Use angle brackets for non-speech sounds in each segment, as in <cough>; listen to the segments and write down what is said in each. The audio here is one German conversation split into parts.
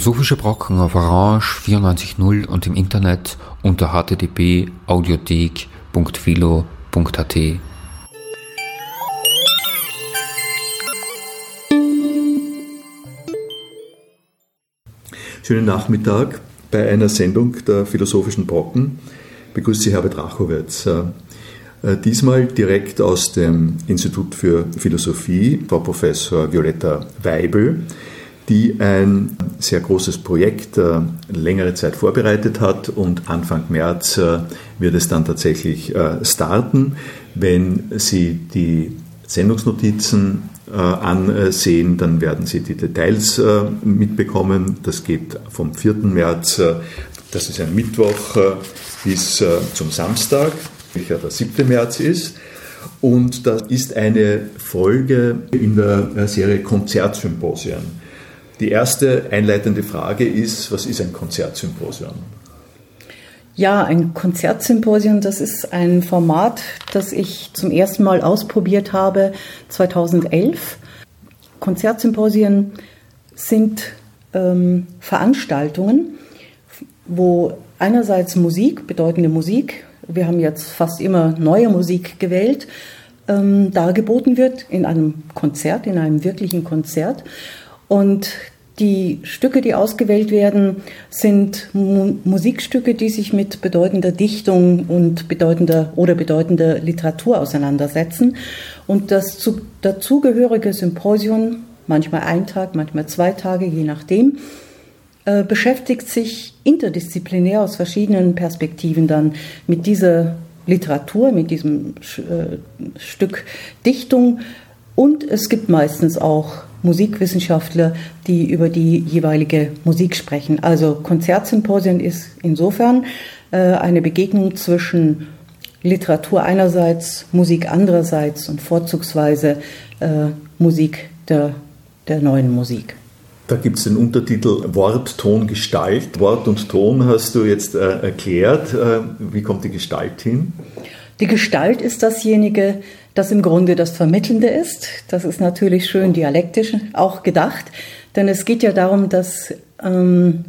Philosophische Brocken auf Orange 94.0 und im Internet unter http://audiothek.philo.at. Schönen Nachmittag bei einer Sendung der Philosophischen Brocken. Begrüße Sie Herbert Rachowitz. Äh, diesmal direkt aus dem Institut für Philosophie, Frau Professor Violetta Weibel die ein sehr großes Projekt äh, längere Zeit vorbereitet hat und Anfang März äh, wird es dann tatsächlich äh, starten. Wenn Sie die Sendungsnotizen äh, ansehen, dann werden Sie die Details äh, mitbekommen. Das geht vom 4. März, äh, das ist ein Mittwoch, bis zum Samstag, welcher der 7. März ist. Und da ist eine Folge in der Serie Konzertsymposien. Die erste einleitende Frage ist, was ist ein Konzertsymposium? Ja, ein Konzertsymposium, das ist ein Format, das ich zum ersten Mal ausprobiert habe 2011. Konzertsymposien sind ähm, Veranstaltungen, wo einerseits Musik, bedeutende Musik, wir haben jetzt fast immer neue Musik gewählt, ähm, dargeboten wird in einem Konzert, in einem wirklichen Konzert. Und die Stücke, die ausgewählt werden, sind Mu Musikstücke, die sich mit bedeutender Dichtung und bedeutender oder bedeutender Literatur auseinandersetzen. Und das zu, dazugehörige Symposium, manchmal ein Tag, manchmal zwei Tage, je nachdem, äh, beschäftigt sich interdisziplinär aus verschiedenen Perspektiven dann mit dieser Literatur, mit diesem äh, Stück Dichtung. Und es gibt meistens auch Musikwissenschaftler, die über die jeweilige Musik sprechen. Also Konzertsymposien ist insofern äh, eine Begegnung zwischen Literatur einerseits, Musik andererseits und vorzugsweise äh, Musik der, der neuen Musik. Da gibt es den Untertitel Wort, Ton, Gestalt. Wort und Ton hast du jetzt äh, erklärt. Äh, wie kommt die Gestalt hin? Die Gestalt ist dasjenige, das im Grunde das Vermittelnde ist. Das ist natürlich schön dialektisch auch gedacht, denn es geht ja darum, dass ähm,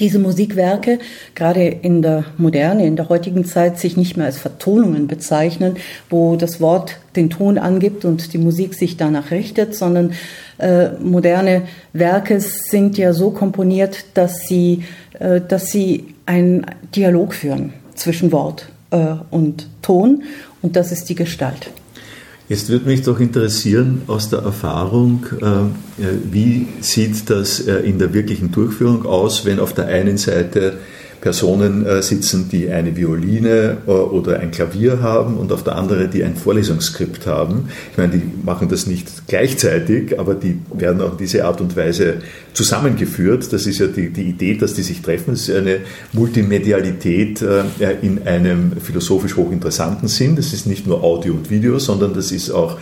diese Musikwerke gerade in der Moderne, in der heutigen Zeit sich nicht mehr als Vertonungen bezeichnen, wo das Wort den Ton angibt und die Musik sich danach richtet, sondern äh, moderne Werke sind ja so komponiert, dass sie, äh, dass sie einen Dialog führen zwischen Wort äh, und Ton und das ist die Gestalt. Jetzt würde mich doch interessieren aus der Erfahrung, äh, wie sieht das äh, in der wirklichen Durchführung aus, wenn auf der einen Seite Personen äh, sitzen, die eine Violine äh, oder ein Klavier haben und auf der anderen, die ein Vorlesungsskript haben. Ich meine, die machen das nicht gleichzeitig, aber die werden in diese Art und Weise zusammengeführt. Das ist ja die, die Idee, dass die sich treffen. Das ist eine Multimedialität äh, in einem philosophisch hochinteressanten Sinn. Das ist nicht nur Audio und Video, sondern das ist auch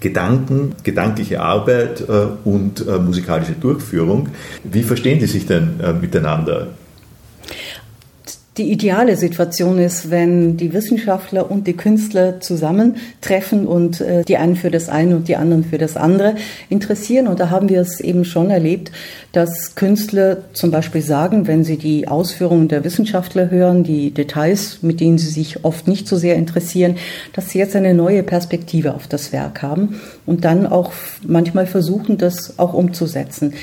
Gedanken, gedankliche Arbeit und musikalische Durchführung. Wie verstehen die sich denn miteinander? Die ideale Situation ist, wenn die Wissenschaftler und die Künstler zusammentreffen und äh, die einen für das eine und die anderen für das andere interessieren. Und da haben wir es eben schon erlebt, dass Künstler zum Beispiel sagen, wenn sie die Ausführungen der Wissenschaftler hören, die Details, mit denen sie sich oft nicht so sehr interessieren, dass sie jetzt eine neue Perspektive auf das Werk haben und dann auch manchmal versuchen, das auch umzusetzen.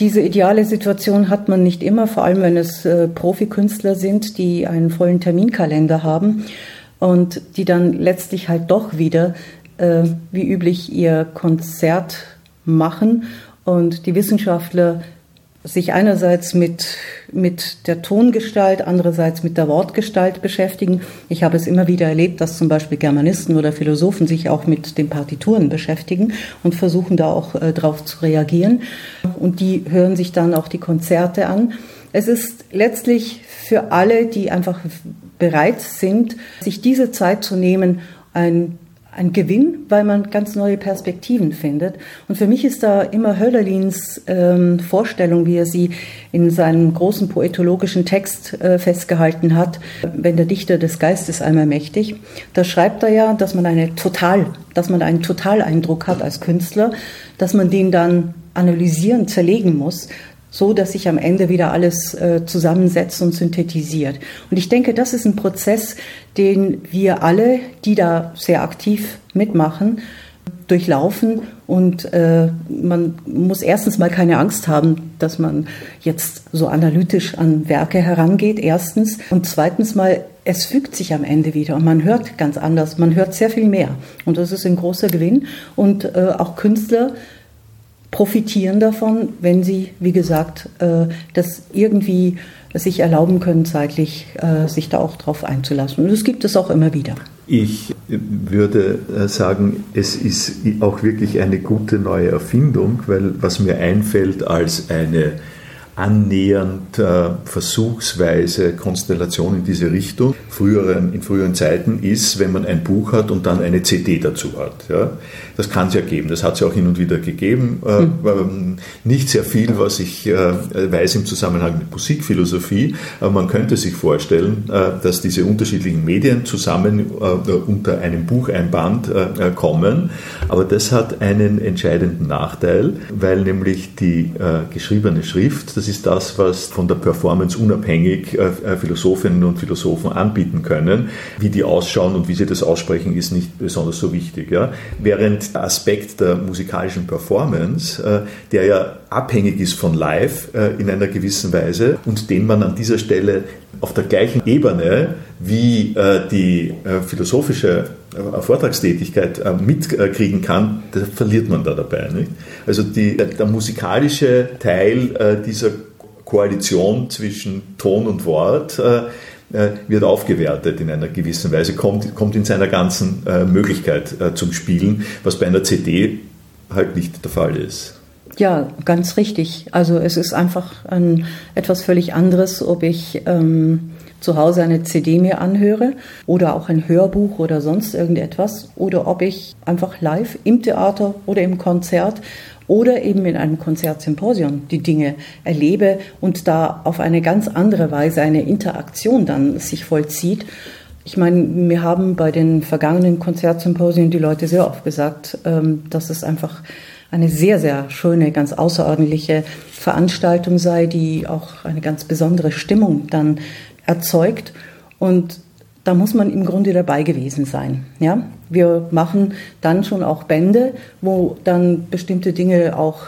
Diese ideale Situation hat man nicht immer, vor allem wenn es äh, Profikünstler sind, die einen vollen Terminkalender haben und die dann letztlich halt doch wieder äh, wie üblich ihr Konzert machen. Und die Wissenschaftler sich einerseits mit, mit der Tongestalt, andererseits mit der Wortgestalt beschäftigen. Ich habe es immer wieder erlebt, dass zum Beispiel Germanisten oder Philosophen sich auch mit den Partituren beschäftigen und versuchen da auch äh, drauf zu reagieren. Und die hören sich dann auch die Konzerte an. Es ist letztlich für alle, die einfach bereit sind, sich diese Zeit zu nehmen, ein ein Gewinn, weil man ganz neue Perspektiven findet. Und für mich ist da immer Hölderlins ähm, Vorstellung, wie er sie in seinem großen poetologischen Text äh, festgehalten hat, wenn der Dichter des Geistes einmal mächtig. Da schreibt er ja, dass man eine Total, dass man einen Totaleindruck hat als Künstler, dass man den dann analysieren, zerlegen muss, so dass sich am Ende wieder alles äh, zusammensetzt und synthetisiert. Und ich denke, das ist ein Prozess, den wir alle, die da sehr aktiv mitmachen, durchlaufen und äh, man muss erstens mal keine Angst haben, dass man jetzt so analytisch an Werke herangeht, erstens. Und zweitens mal, es fügt sich am Ende wieder und man hört ganz anders, man hört sehr viel mehr. Und das ist ein großer Gewinn. Und äh, auch Künstler profitieren davon, wenn sie, wie gesagt, äh, das irgendwie sich erlauben können, zeitlich äh, sich da auch drauf einzulassen. Und das gibt es auch immer wieder. Ich würde äh, sagen, es ist auch wirklich eine gute neue Erfindung, weil was mir einfällt als eine annähernd äh, versuchsweise Konstellation in diese Richtung früheren, in früheren Zeiten ist, wenn man ein Buch hat und dann eine CD dazu hat. Ja? Das kann es ja geben, das hat es ja auch hin und wieder gegeben. Mhm. Nicht sehr viel, was ich äh, weiß im Zusammenhang mit Musikphilosophie, aber man könnte sich vorstellen, äh, dass diese unterschiedlichen Medien zusammen unter einem Bucheinband äh, kommen. Aber das hat einen entscheidenden Nachteil, weil nämlich die geschriebene Schrift, das ist das, was von der Performance unabhängig Philosophinnen und Philosophen anbieten können. Wie die ausschauen und wie sie das aussprechen, ist nicht besonders so wichtig. Ja? Während Aspekt der musikalischen Performance, äh, der ja abhängig ist von Live äh, in einer gewissen Weise und den man an dieser Stelle auf der gleichen Ebene wie äh, die philosophische Vortragstätigkeit mitkriegen kann, verliert man da dabei. Nicht? Also die, der musikalische Teil dieser Koalition zwischen Ton und Wort wird aufgewertet in einer gewissen Weise, kommt, kommt in seiner ganzen äh, Möglichkeit äh, zum Spielen, was bei einer CD halt nicht der Fall ist. Ja, ganz richtig. Also es ist einfach ein, etwas völlig anderes, ob ich ähm, zu Hause eine CD mir anhöre oder auch ein Hörbuch oder sonst irgendetwas oder ob ich einfach live im Theater oder im Konzert oder eben in einem Konzertsymposium die Dinge erlebe und da auf eine ganz andere Weise eine Interaktion dann sich vollzieht. Ich meine, wir haben bei den vergangenen Konzertsymposien die Leute sehr oft gesagt, ähm, dass es einfach eine sehr, sehr schöne, ganz außerordentliche Veranstaltung sei, die auch eine ganz besondere Stimmung dann erzeugt. Und da muss man im Grunde dabei gewesen sein. Ja? Wir machen dann schon auch Bände, wo dann bestimmte Dinge auch,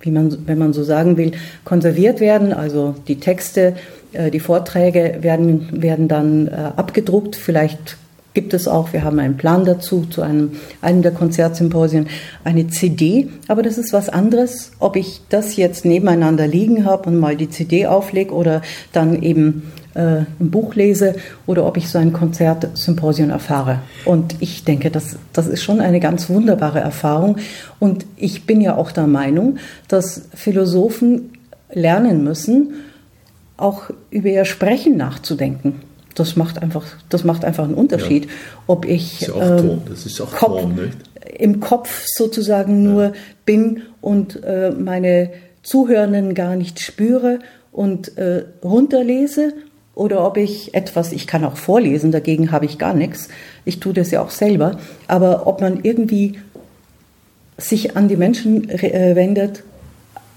wie man, wenn man so sagen will, konserviert werden. Also die Texte, äh, die Vorträge werden, werden dann äh, abgedruckt. Vielleicht gibt es auch, wir haben einen Plan dazu, zu einem, einem der Konzertsymposien, eine CD. Aber das ist was anderes, ob ich das jetzt nebeneinander liegen habe und mal die CD auflege oder dann eben äh, ein Buch lese oder ob ich so ein Konzertsymposium erfahre. Und ich denke, das, das ist schon eine ganz wunderbare Erfahrung. Und ich bin ja auch der Meinung, dass Philosophen lernen müssen, auch über ihr Sprechen nachzudenken. Das macht einfach, das macht einfach einen Unterschied, ja. ob ich das ist auch ähm, das ist auch Kopf, Ton, im Kopf sozusagen nur ja. bin und äh, meine Zuhörenden gar nicht spüre und äh, runterlese oder ob ich etwas, ich kann auch vorlesen, dagegen habe ich gar nichts, ich tue das ja auch selber, aber ob man irgendwie sich an die Menschen äh, wendet,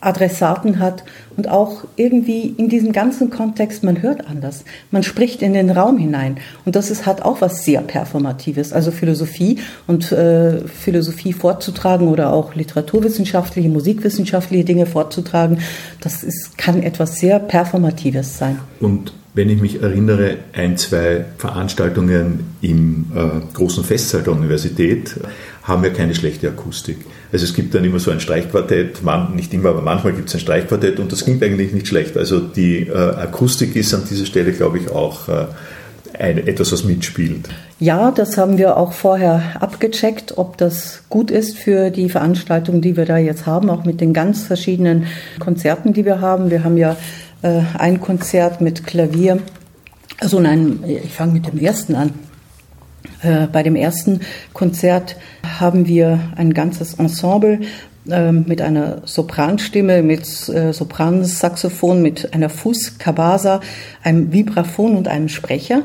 Adressaten hat und auch irgendwie in diesem ganzen Kontext, man hört anders, man spricht in den Raum hinein und das ist, hat auch was sehr Performatives, also Philosophie und äh, Philosophie vorzutragen oder auch literaturwissenschaftliche, musikwissenschaftliche Dinge vorzutragen, das ist, kann etwas sehr Performatives sein. Und wenn ich mich erinnere, ein, zwei Veranstaltungen im äh, großen Festsaal der Universität haben ja keine schlechte Akustik. Also es gibt dann immer so ein Streichquartett, man, nicht immer, aber manchmal gibt es ein Streichquartett und das klingt eigentlich nicht schlecht. Also die äh, Akustik ist an dieser Stelle, glaube ich, auch äh, ein, etwas, was mitspielt. Ja, das haben wir auch vorher abgecheckt, ob das gut ist für die Veranstaltung, die wir da jetzt haben, auch mit den ganz verschiedenen Konzerten, die wir haben. Wir haben ja äh, ein Konzert mit Klavier. Also nein, ich fange mit dem ersten an. Äh, bei dem ersten Konzert haben wir ein ganzes Ensemble mit einer Sopranstimme, mit äh, Sopransaxophon, mit einer Fußkabasa, einem Vibraphon und einem Sprecher.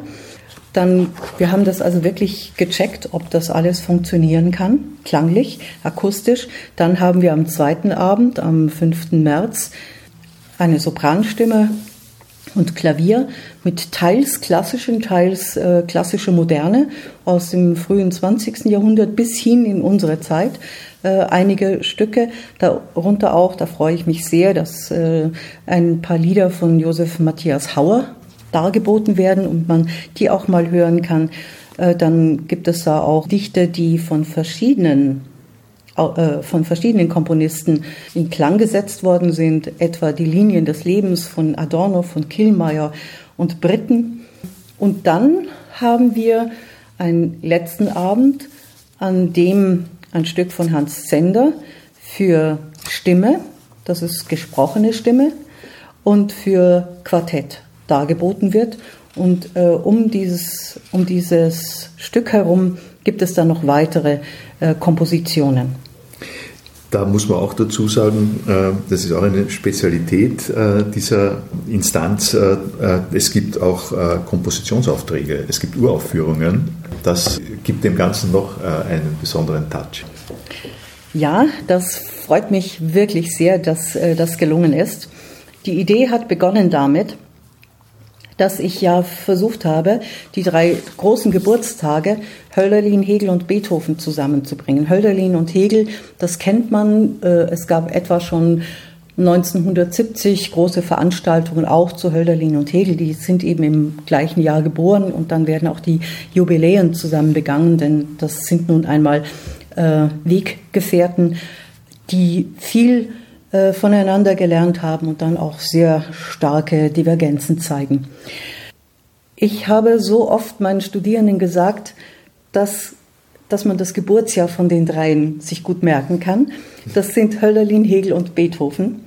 Dann, wir haben das also wirklich gecheckt, ob das alles funktionieren kann, klanglich, akustisch. Dann haben wir am zweiten Abend, am 5. März, eine Sopranstimme und Klavier mit teils klassischen, teils äh, klassische Moderne aus dem frühen 20. Jahrhundert bis hin in unsere Zeit. Äh, einige Stücke, darunter auch, da freue ich mich sehr, dass äh, ein paar Lieder von Josef Matthias Hauer dargeboten werden und man die auch mal hören kann. Äh, dann gibt es da auch Dichter, die von verschiedenen von verschiedenen Komponisten in Klang gesetzt worden sind, etwa die Linien des Lebens von Adorno, von Killmeier und Britten. Und dann haben wir einen letzten Abend, an dem ein Stück von Hans Zender für Stimme, das ist gesprochene Stimme, und für Quartett dargeboten wird. Und äh, um, dieses, um dieses Stück herum gibt es dann noch weitere äh, Kompositionen. Da muss man auch dazu sagen, äh, das ist auch eine Spezialität äh, dieser Instanz. Äh, es gibt auch Kompositionsaufträge, es gibt Uraufführungen. Das gibt dem Ganzen noch einen besonderen Touch. Ja, das freut mich wirklich sehr, dass das gelungen ist. Die Idee hat begonnen damit, dass ich ja versucht habe, die drei großen Geburtstage Hölderlin, Hegel und Beethoven zusammenzubringen. Hölderlin und Hegel, das kennt man. Äh, es gab etwa schon 1970 große Veranstaltungen auch zu Hölderlin und Hegel. Die sind eben im gleichen Jahr geboren und dann werden auch die Jubiläen zusammen begangen, denn das sind nun einmal äh, Weggefährten, die viel äh, voneinander gelernt haben und dann auch sehr starke Divergenzen zeigen. Ich habe so oft meinen Studierenden gesagt, dass, dass man das Geburtsjahr von den dreien sich gut merken kann. Das sind Hölderlin, Hegel und Beethoven.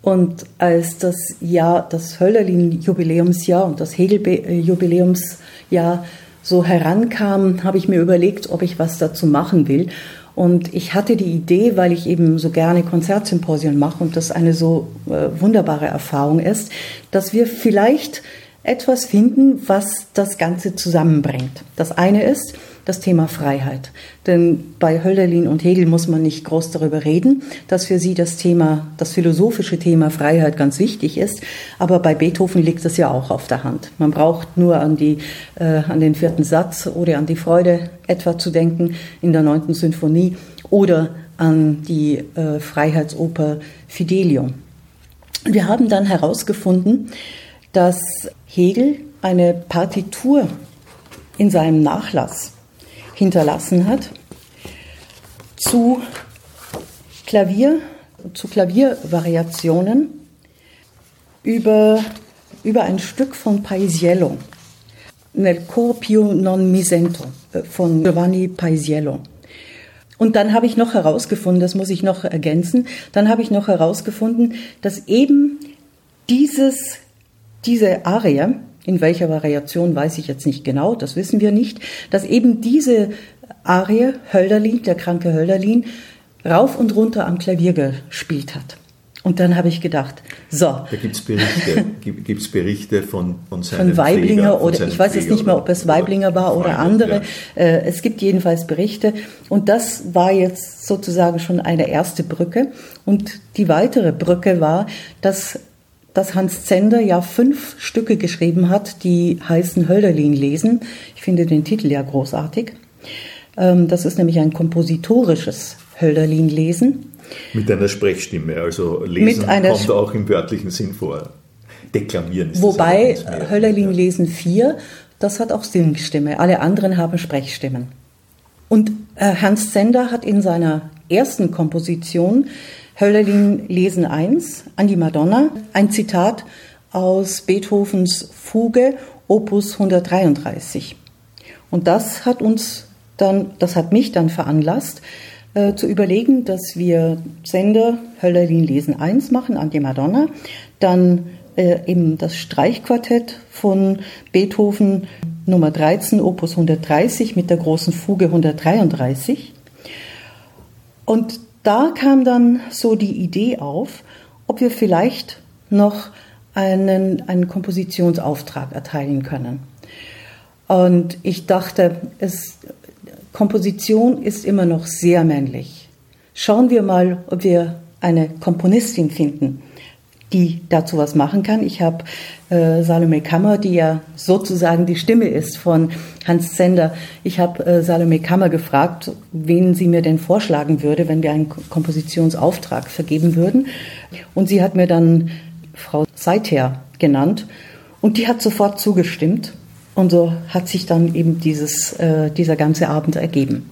Und als das Jahr, das Hölderlin-Jubiläumsjahr und das Hegel-Jubiläumsjahr so herankam, habe ich mir überlegt, ob ich was dazu machen will. Und ich hatte die Idee, weil ich eben so gerne Konzertsymposien mache und das eine so äh, wunderbare Erfahrung ist, dass wir vielleicht etwas finden, was das Ganze zusammenbringt. Das eine ist, das Thema Freiheit. Denn bei Hölderlin und Hegel muss man nicht groß darüber reden, dass für sie das Thema, das philosophische Thema Freiheit ganz wichtig ist. Aber bei Beethoven liegt das ja auch auf der Hand. Man braucht nur an, die, äh, an den vierten Satz oder an die Freude etwa zu denken in der neunten Sinfonie oder an die äh, Freiheitsoper Fidelio. Wir haben dann herausgefunden, dass Hegel eine Partitur in seinem Nachlass hinterlassen hat zu Klavier, zu Klaviervariationen über, über ein Stück von Paisiello, Nel Corpio non mi sento äh, von Giovanni Paisiello. Und dann habe ich noch herausgefunden, das muss ich noch ergänzen, dann habe ich noch herausgefunden, dass eben dieses, diese Arie, in welcher Variation weiß ich jetzt nicht genau, das wissen wir nicht, dass eben diese Arie Hölderlin, der kranke Hölderlin, rauf und runter am Klavier gespielt hat. Und dann habe ich gedacht, so. Da gibt es Berichte, gibt's Berichte von, von seinem Von Weiblinger Pfleger, oder ich weiß jetzt nicht mehr, ob es Weiblinger war oder andere. Ja. Äh, es gibt jedenfalls Berichte. Und das war jetzt sozusagen schon eine erste Brücke. Und die weitere Brücke war, dass dass Hans Zender ja fünf Stücke geschrieben hat, die heißen Hölderlin lesen. Ich finde den Titel ja großartig. Ähm, das ist nämlich ein kompositorisches Hölderlin lesen. Mit einer Sprechstimme, also lesen kommt auch im wörtlichen Sinn vor. Deklamieren ist Wobei Hölderlin lesen 4, das hat auch Singstimme. Alle anderen haben Sprechstimmen. Und äh, Hans Zender hat in seiner ersten Komposition Hölderlin Lesen 1 an die Madonna, ein Zitat aus Beethovens Fuge Opus 133. Und das hat uns dann, das hat mich dann veranlasst, äh, zu überlegen, dass wir Sender Hölderlin Lesen 1 machen an die Madonna, dann äh, eben das Streichquartett von Beethoven Nummer 13, Opus 130 mit der großen Fuge 133. Und da kam dann so die Idee auf, ob wir vielleicht noch einen, einen Kompositionsauftrag erteilen können. Und ich dachte, es, Komposition ist immer noch sehr männlich. Schauen wir mal, ob wir eine Komponistin finden, die dazu was machen kann. Ich habe äh, Salome Kammer, die ja sozusagen die Stimme ist von Hans Zender. Ich habe äh, Salome Kammer gefragt, wen sie mir denn vorschlagen würde, wenn wir einen Kompositionsauftrag vergeben würden. Und sie hat mir dann Frau Seither genannt und die hat sofort zugestimmt. Und so hat sich dann eben dieses, äh, dieser ganze Abend ergeben.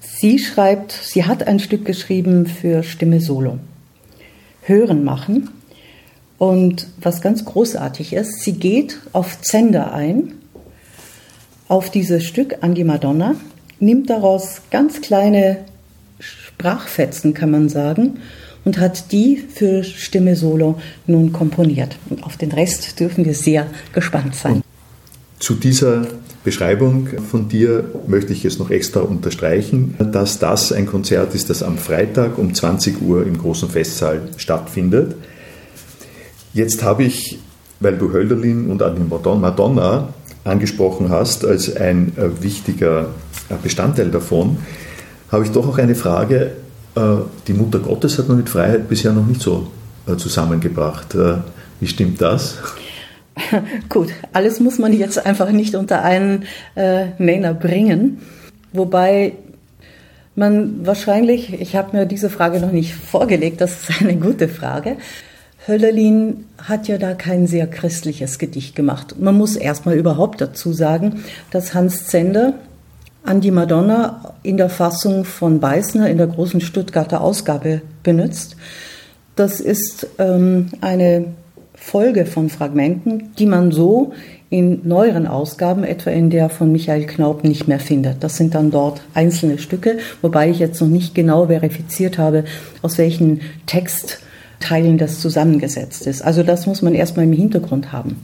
Sie schreibt, sie hat ein Stück geschrieben für Stimme Solo. Hören machen. Und was ganz großartig ist, sie geht auf Zender ein, auf dieses Stück an die Madonna, nimmt daraus ganz kleine Sprachfetzen, kann man sagen, und hat die für Stimme Solo nun komponiert. Und auf den Rest dürfen wir sehr gespannt sein. Zu dieser Beschreibung von dir möchte ich jetzt noch extra unterstreichen, dass das ein Konzert ist, das am Freitag um 20 Uhr im großen Festsaal stattfindet. Jetzt habe ich, weil du Hölderlin und an Madonna angesprochen hast als ein äh, wichtiger äh, Bestandteil davon, habe ich doch auch eine Frage. Äh, die Mutter Gottes hat man mit Freiheit bisher noch nicht so zusammengebracht. Wie stimmt das? <laughs> Gut, alles muss man jetzt einfach nicht unter einen äh, Nenner bringen. Wobei man wahrscheinlich, ich habe mir diese Frage noch nicht vorgelegt, das ist eine gute Frage. Höllerlin hat ja da kein sehr christliches Gedicht gemacht. Man muss erstmal überhaupt dazu sagen, dass Hans Zender an die Madonna in der Fassung von Beißner in der großen Stuttgarter Ausgabe benutzt. Das ist ähm, eine Folge von Fragmenten, die man so in neueren Ausgaben, etwa in der von Michael Knaub, nicht mehr findet. Das sind dann dort einzelne Stücke, wobei ich jetzt noch nicht genau verifiziert habe, aus welchen Textteilen das zusammengesetzt ist. Also das muss man erstmal im Hintergrund haben.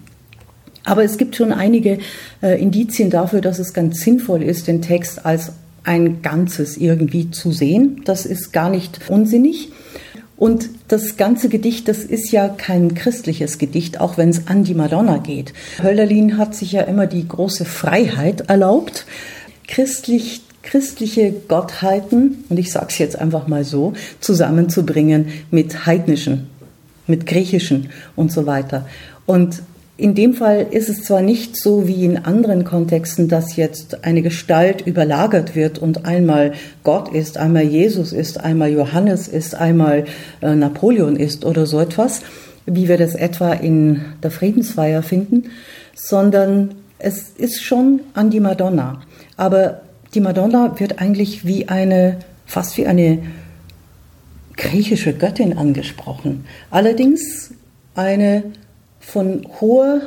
Aber es gibt schon einige äh, Indizien dafür, dass es ganz sinnvoll ist, den Text als ein Ganzes irgendwie zu sehen. Das ist gar nicht unsinnig. Und das ganze Gedicht, das ist ja kein christliches Gedicht, auch wenn es an die Madonna geht. Hölderlin hat sich ja immer die große Freiheit erlaubt, christlich christliche Gottheiten, und ich sage es jetzt einfach mal so, zusammenzubringen mit heidnischen, mit griechischen und so weiter. Und in dem Fall ist es zwar nicht so wie in anderen Kontexten, dass jetzt eine Gestalt überlagert wird und einmal Gott ist, einmal Jesus ist, einmal Johannes ist, einmal äh, Napoleon ist oder so etwas, wie wir das etwa in der Friedensfeier finden, sondern es ist schon an die Madonna. Aber die Madonna wird eigentlich wie eine, fast wie eine griechische Göttin angesprochen. Allerdings eine von hoher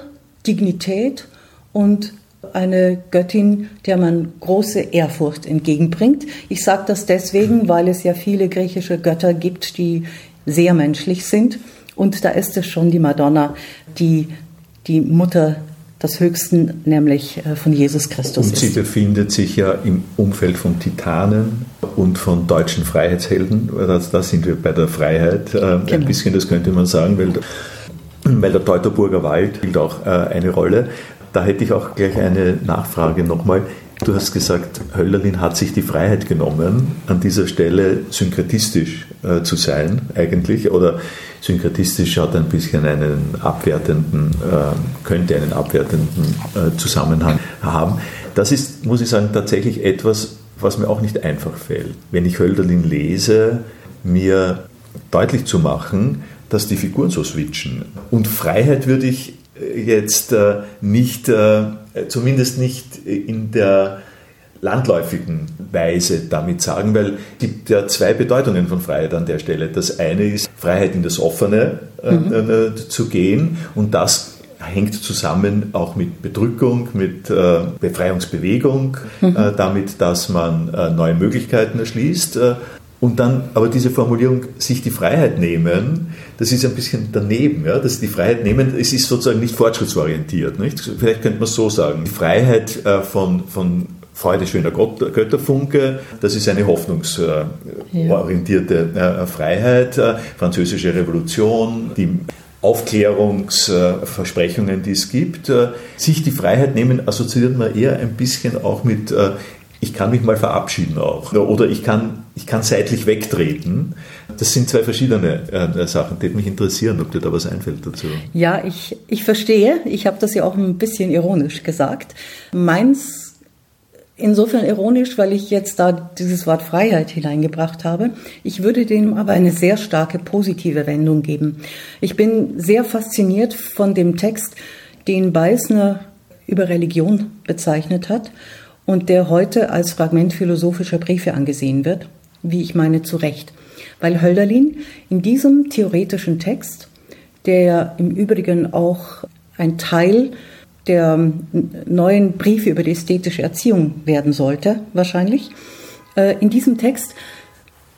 Dignität und eine Göttin, der man große Ehrfurcht entgegenbringt. Ich sage das deswegen, weil es ja viele griechische Götter gibt, die sehr menschlich sind. Und da ist es schon die Madonna, die die Mutter des Höchsten, nämlich äh, von Jesus Christus und sie ist. befindet sich ja im Umfeld von Titanen und von deutschen Freiheitshelden. Da sind wir bei der Freiheit äh, genau. ein bisschen, das könnte man sagen, weil weil der Teutoburger Wald spielt auch äh, eine Rolle. Da hätte ich auch gleich eine Nachfrage nochmal. Du hast gesagt, Höllerlin hat sich die Freiheit genommen, an dieser Stelle synkretistisch äh, zu sein, eigentlich. Oder synkretistisch hat ein bisschen einen abwertenden, äh, könnte einen abwertenden äh, Zusammenhang haben. Das ist, muss ich sagen, tatsächlich etwas, was mir auch nicht einfach fällt. Wenn ich Hölderlin lese, mir deutlich zu machen, dass die Figuren so switchen. Und Freiheit würde ich jetzt äh, nicht, äh, zumindest nicht in der landläufigen Weise damit sagen, weil es gibt ja zwei Bedeutungen von Freiheit an der Stelle. Das eine ist Freiheit in das Offene mhm. zu gehen und das hängt zusammen auch mit Bedrückung, mit äh, Befreiungsbewegung, mhm. äh, damit, dass man äh, neue Möglichkeiten erschließt und dann aber diese Formulierung, sich die Freiheit nehmen, das ist ein bisschen daneben, ja, dass die Freiheit nehmen, es ist sozusagen nicht fortschrittsorientiert. Nicht? Vielleicht könnte man es so sagen. Die Freiheit äh, von, von Freude schöner Gott, Götterfunke, das ist eine hoffnungsorientierte äh, Freiheit. Äh, französische Revolution, die Aufklärungsversprechungen, die es gibt. Sich die Freiheit nehmen, assoziiert man eher ein bisschen auch mit ich kann mich mal verabschieden auch. Oder ich kann, ich kann seitlich wegtreten. Das sind zwei verschiedene äh, Sachen, die mich interessieren, ob dir da was einfällt dazu. Ja, ich, ich verstehe. Ich habe das ja auch ein bisschen ironisch gesagt. Meins insofern ironisch, weil ich jetzt da dieses Wort Freiheit hineingebracht habe. Ich würde dem aber eine sehr starke positive Wendung geben. Ich bin sehr fasziniert von dem Text, den Beißner über Religion bezeichnet hat und der heute als Fragment philosophischer Briefe angesehen wird, wie ich meine zu Recht. Weil Hölderlin in diesem theoretischen Text, der im Übrigen auch ein Teil der neuen Briefe über die ästhetische Erziehung werden sollte, wahrscheinlich, äh, in diesem Text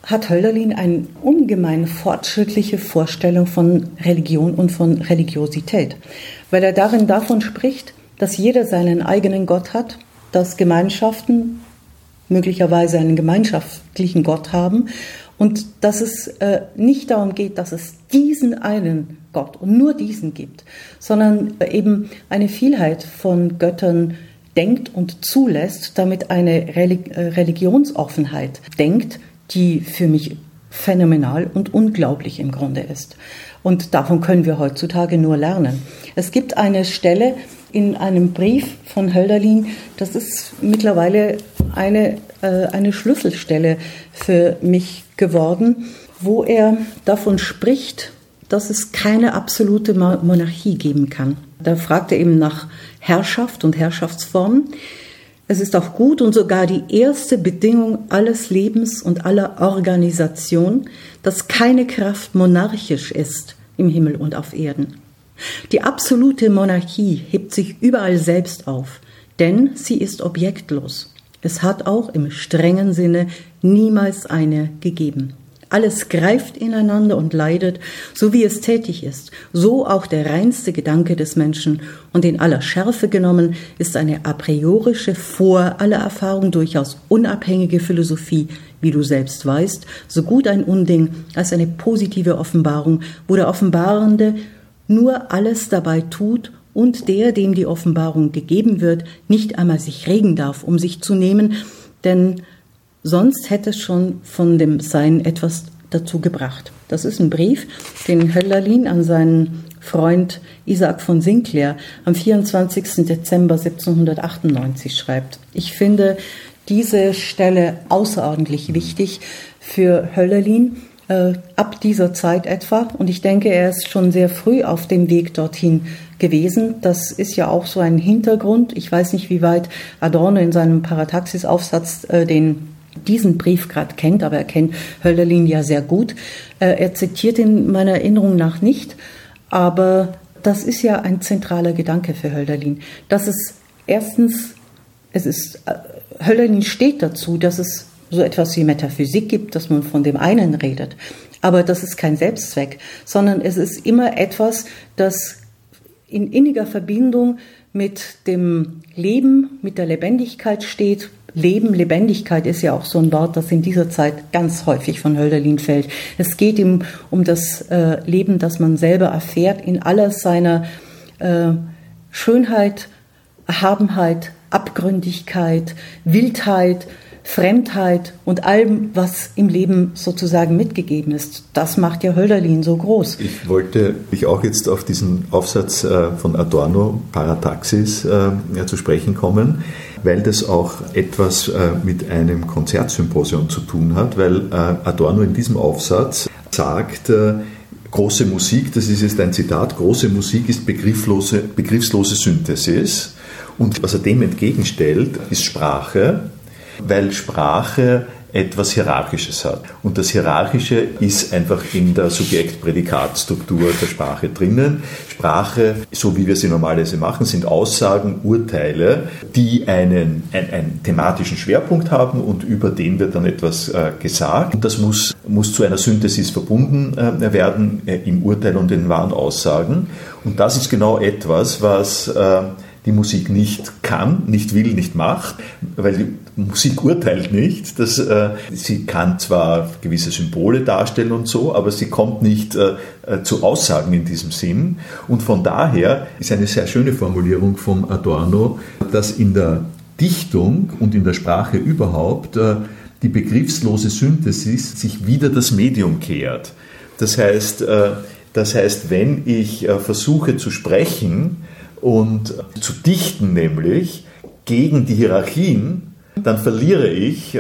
hat Hölderlin eine ungemein fortschrittliche Vorstellung von Religion und von Religiosität, weil er darin davon spricht, dass jeder seinen eigenen Gott hat dass Gemeinschaften möglicherweise einen gemeinschaftlichen Gott haben und dass es äh, nicht darum geht, dass es diesen einen Gott und nur diesen gibt, sondern eben eine Vielheit von Göttern denkt und zulässt, damit eine äh, Religionsoffenheit denkt, die für mich phänomenal und unglaublich im Grunde ist. Und davon können wir heutzutage nur lernen. Es gibt eine Stelle in einem Brief von Hölderlin, das ist mittlerweile eine, äh, eine Schlüsselstelle für mich geworden, wo er davon spricht, dass es keine absolute Monarchie geben kann. Da fragt er eben nach Herrschaft und Herrschaftsformen. Es ist auch gut und sogar die erste Bedingung alles Lebens und aller Organisation, dass keine Kraft monarchisch ist im Himmel und auf Erden. Die absolute Monarchie hebt sich überall selbst auf, denn sie ist objektlos. Es hat auch im strengen Sinne niemals eine gegeben. Alles greift ineinander und leidet, so wie es tätig ist, so auch der reinste Gedanke des Menschen, und in aller Schärfe genommen ist eine a priorische, vor aller Erfahrung durchaus unabhängige Philosophie, wie du selbst weißt, so gut ein Unding als eine positive Offenbarung, wo der Offenbarende nur alles dabei tut und der, dem die Offenbarung gegeben wird, nicht einmal sich regen darf, um sich zu nehmen, denn sonst hätte es schon von dem Sein etwas dazu gebracht. Das ist ein Brief, den Hölderlin an seinen Freund Isaac von Sinclair am 24. Dezember 1798 schreibt. Ich finde diese Stelle außerordentlich wichtig für Hölderlin, äh, ab dieser Zeit etwa. Und ich denke, er ist schon sehr früh auf dem Weg dorthin gewesen. Das ist ja auch so ein Hintergrund. Ich weiß nicht, wie weit Adorno in seinem Parataxis-Aufsatz äh, den diesen Brief gerade kennt, aber er kennt Hölderlin ja sehr gut. Äh, er zitiert ihn meiner Erinnerung nach nicht, aber das ist ja ein zentraler Gedanke für Hölderlin, dass es erstens, es ist, äh, Hölderlin steht dazu, dass es so etwas wie Metaphysik gibt, dass man von dem einen redet. Aber das ist kein Selbstzweck, sondern es ist immer etwas, das in inniger Verbindung mit dem Leben, mit der Lebendigkeit steht. Leben, Lebendigkeit ist ja auch so ein Wort, das in dieser Zeit ganz häufig von Hölderlin fällt. Es geht ihm um das äh, Leben, das man selber erfährt, in aller seiner äh, Schönheit, Erhabenheit, Abgründigkeit, Wildheit, Fremdheit und allem, was im Leben sozusagen mitgegeben ist. Das macht ja Hölderlin so groß. Ich wollte mich auch jetzt auf diesen Aufsatz äh, von Adorno, Parataxis, äh, zu sprechen kommen, weil das auch etwas äh, mit einem Konzertsymposium zu tun hat, weil Adorno in diesem Aufsatz sagt, große Musik, das ist jetzt ein Zitat, große Musik ist begrifflose, begriffslose Synthesis. Und was er dem entgegenstellt, ist Sprache, weil Sprache etwas Hierarchisches hat. Und das Hierarchische ist einfach in der Subjekt-Prädikat-Struktur der Sprache drinnen. Sprache, so wie wir sie normalerweise machen, sind Aussagen, Urteile, die einen, einen, einen thematischen Schwerpunkt haben und über den wird dann etwas äh, gesagt. Und das muss, muss zu einer Synthesis verbunden äh, werden äh, im Urteil und den wahren Aussagen. Und das ist genau etwas, was äh, die Musik nicht kann, nicht will, nicht macht, weil die Musik urteilt nicht. Dass, äh, sie kann zwar gewisse Symbole darstellen und so, aber sie kommt nicht äh, äh, zu Aussagen in diesem Sinn. Und von daher ist eine sehr schöne Formulierung vom Adorno, dass in der Dichtung und in der Sprache überhaupt äh, die begriffslose Synthesis sich wieder das Medium kehrt. Das heißt, äh, das heißt, wenn ich äh, versuche zu sprechen und zu dichten, nämlich gegen die Hierarchien, dann verliere ich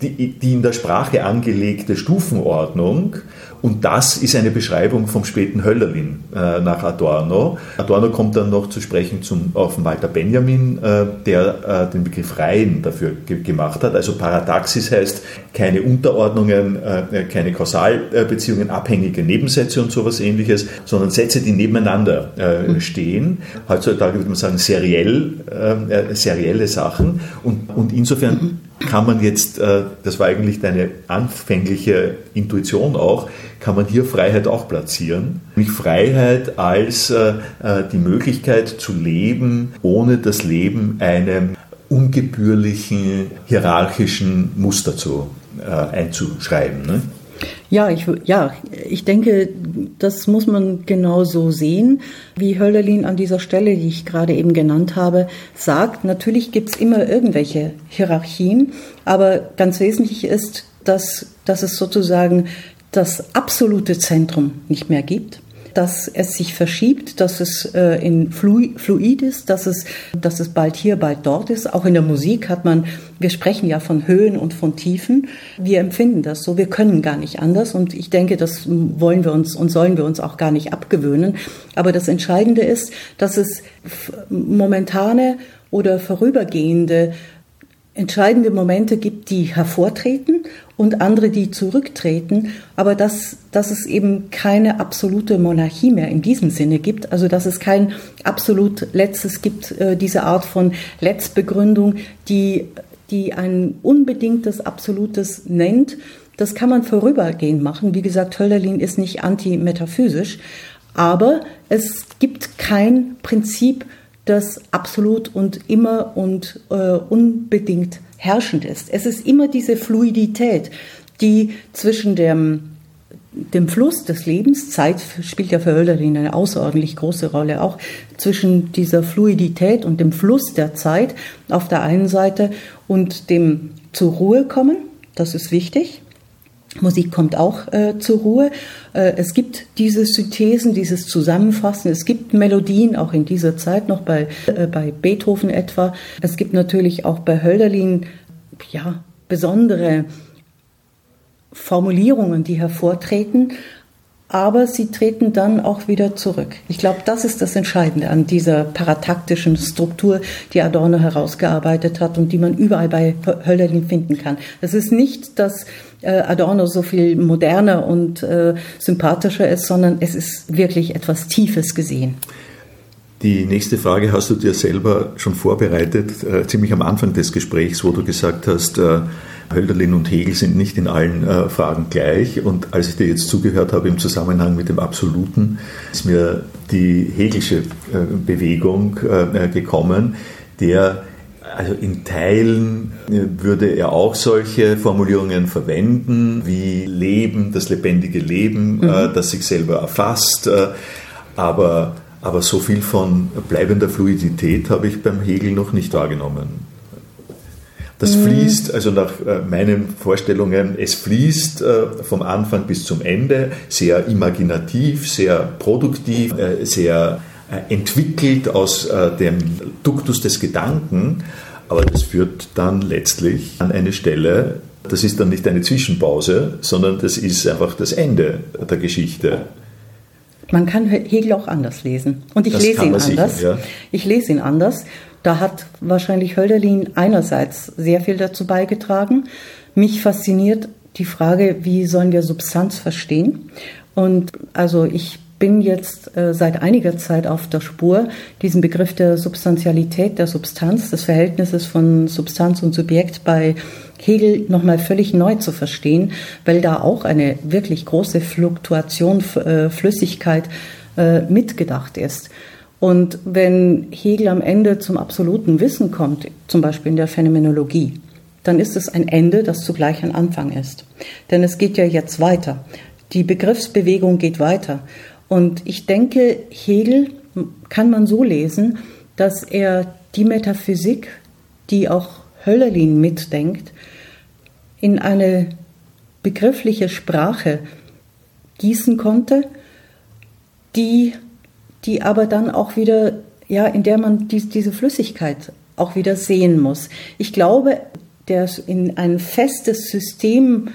die, die in der Sprache angelegte Stufenordnung und das ist eine Beschreibung vom späten Hölderlin äh, nach Adorno. Adorno kommt dann noch zu sprechen zum, auf Walter Benjamin, äh, der äh, den Begriff Reihen dafür ge gemacht hat. Also Paradoxis heißt keine Unterordnungen, äh, keine Kausalbeziehungen, abhängige Nebensätze und sowas ähnliches, sondern Sätze, die nebeneinander äh, mhm. stehen. Heutzutage würde man sagen seriell, äh, serielle Sachen. Und, und insofern mhm kann man jetzt, äh, das war eigentlich deine anfängliche Intuition auch, kann man hier Freiheit auch platzieren. Nämlich Freiheit als äh, äh, die Möglichkeit zu leben, ohne das Leben einem ungebührlichen, hierarchischen Muster zu, einzuschreiben. Ne? Ja, ich, ja, ich denke, das muss man genau so sehen, wie Hölderlin an dieser Stelle, die ich gerade eben genannt habe, sagt. Natürlich gibt es immer irgendwelche Hierarchien, aber ganz wesentlich ist, dass, dass es sozusagen das absolute Zentrum nicht mehr gibt dass es sich verschiebt, dass es äh, in fluid ist, dass es, dass es bald hier, bald dort ist. Auch in der Musik hat man, wir sprechen ja von Höhen und von Tiefen. Wir empfinden das so, wir können gar nicht anders. Und ich denke, das wollen wir uns und sollen wir uns auch gar nicht abgewöhnen. Aber das Entscheidende ist, dass es momentane oder vorübergehende entscheidende Momente gibt, die hervortreten und andere, die zurücktreten, aber dass, dass es eben keine absolute Monarchie mehr in diesem Sinne gibt, also dass es kein absolut Letztes gibt, äh, diese Art von Letztbegründung, die, die ein unbedingtes Absolutes nennt, das kann man vorübergehend machen. Wie gesagt, Hölderlin ist nicht antimetaphysisch, aber es gibt kein Prinzip, das absolut und immer und äh, unbedingt herrschend ist. Es ist immer diese Fluidität, die zwischen dem, dem Fluss des Lebens, Zeit spielt ja für Hölderlin eine außerordentlich große Rolle, auch zwischen dieser Fluidität und dem Fluss der Zeit auf der einen Seite und dem zur Ruhe kommen, das ist wichtig, Musik kommt auch äh, zur Ruhe. Äh, es gibt diese Synthesen, dieses Zusammenfassen. Es gibt Melodien, auch in dieser Zeit noch bei, äh, bei Beethoven etwa. Es gibt natürlich auch bei Hölderlin ja, besondere Formulierungen, die hervortreten aber sie treten dann auch wieder zurück. Ich glaube, das ist das Entscheidende an dieser parataktischen Struktur, die Adorno herausgearbeitet hat und die man überall bei Hölderlin finden kann. Es ist nicht, dass äh, Adorno so viel moderner und äh, sympathischer ist, sondern es ist wirklich etwas Tiefes gesehen. Die nächste Frage hast du dir selber schon vorbereitet, äh, ziemlich am Anfang des Gesprächs, wo du gesagt hast, Hölderlin und Hegel sind nicht in allen äh, Fragen gleich. Und als ich dir jetzt zugehört habe im Zusammenhang mit dem Absoluten, ist mir die Hegelsche äh, Bewegung äh, gekommen, der also in Teilen äh, würde er auch solche Formulierungen verwenden, wie Leben, das lebendige Leben, äh, mhm. das sich selber erfasst. Äh, aber, aber so viel von bleibender Fluidität habe ich beim Hegel noch nicht wahrgenommen. Das mhm. fließt, also nach äh, meinen Vorstellungen, es fließt äh, vom Anfang bis zum Ende, sehr imaginativ, sehr produktiv, äh, sehr entwickelt aus dem Duktus des Gedanken, aber das führt dann letztlich an eine Stelle, das ist dann nicht eine Zwischenpause, sondern das ist einfach das Ende der Geschichte. Man kann Hegel auch anders lesen. Und ich das lese ihn anders. Sicher, ja. Ich lese ihn anders. Da hat wahrscheinlich Hölderlin einerseits sehr viel dazu beigetragen. Mich fasziniert die Frage, wie sollen wir Substanz verstehen? Und also ich bin jetzt äh, seit einiger Zeit auf der Spur, diesen Begriff der Substantialität, der Substanz, des Verhältnisses von Substanz und Subjekt bei Hegel nochmal völlig neu zu verstehen, weil da auch eine wirklich große Fluktuation, äh, Flüssigkeit äh, mitgedacht ist. Und wenn Hegel am Ende zum absoluten Wissen kommt, zum Beispiel in der Phänomenologie, dann ist es ein Ende, das zugleich ein Anfang ist. Denn es geht ja jetzt weiter. Die Begriffsbewegung geht weiter. Und ich denke, Hegel kann man so lesen, dass er die Metaphysik die auch Höllerlin mitdenkt, in eine begriffliche Sprache gießen konnte, die, die aber dann auch wieder, ja, in der man die, diese Flüssigkeit auch wieder sehen muss. Ich glaube, der in ein festes System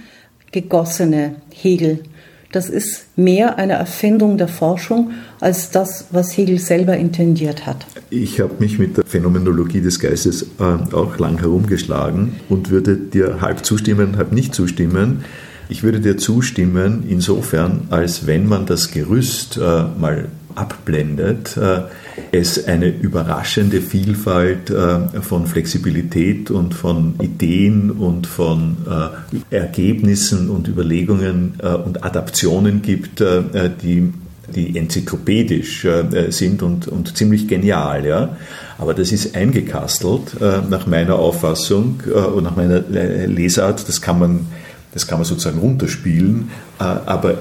gegossene Hegel, das ist mehr eine Erfindung der Forschung als das, was Hegel selber intendiert hat. Ich habe mich mit der Phänomenologie des Geistes äh, auch lang herumgeschlagen und würde dir halb zustimmen, halb nicht zustimmen. Ich würde dir zustimmen, insofern, als wenn man das Gerüst äh, mal abblendet, äh, es eine überraschende Vielfalt äh, von Flexibilität und von Ideen und von äh, Ergebnissen und Überlegungen und Adaptionen gibt, die die enzyklopädisch sind und, und ziemlich genial. Ja? Aber das ist eingekastelt nach meiner Auffassung und nach meiner Lesart. Das kann man, das kann man sozusagen runterspielen, aber,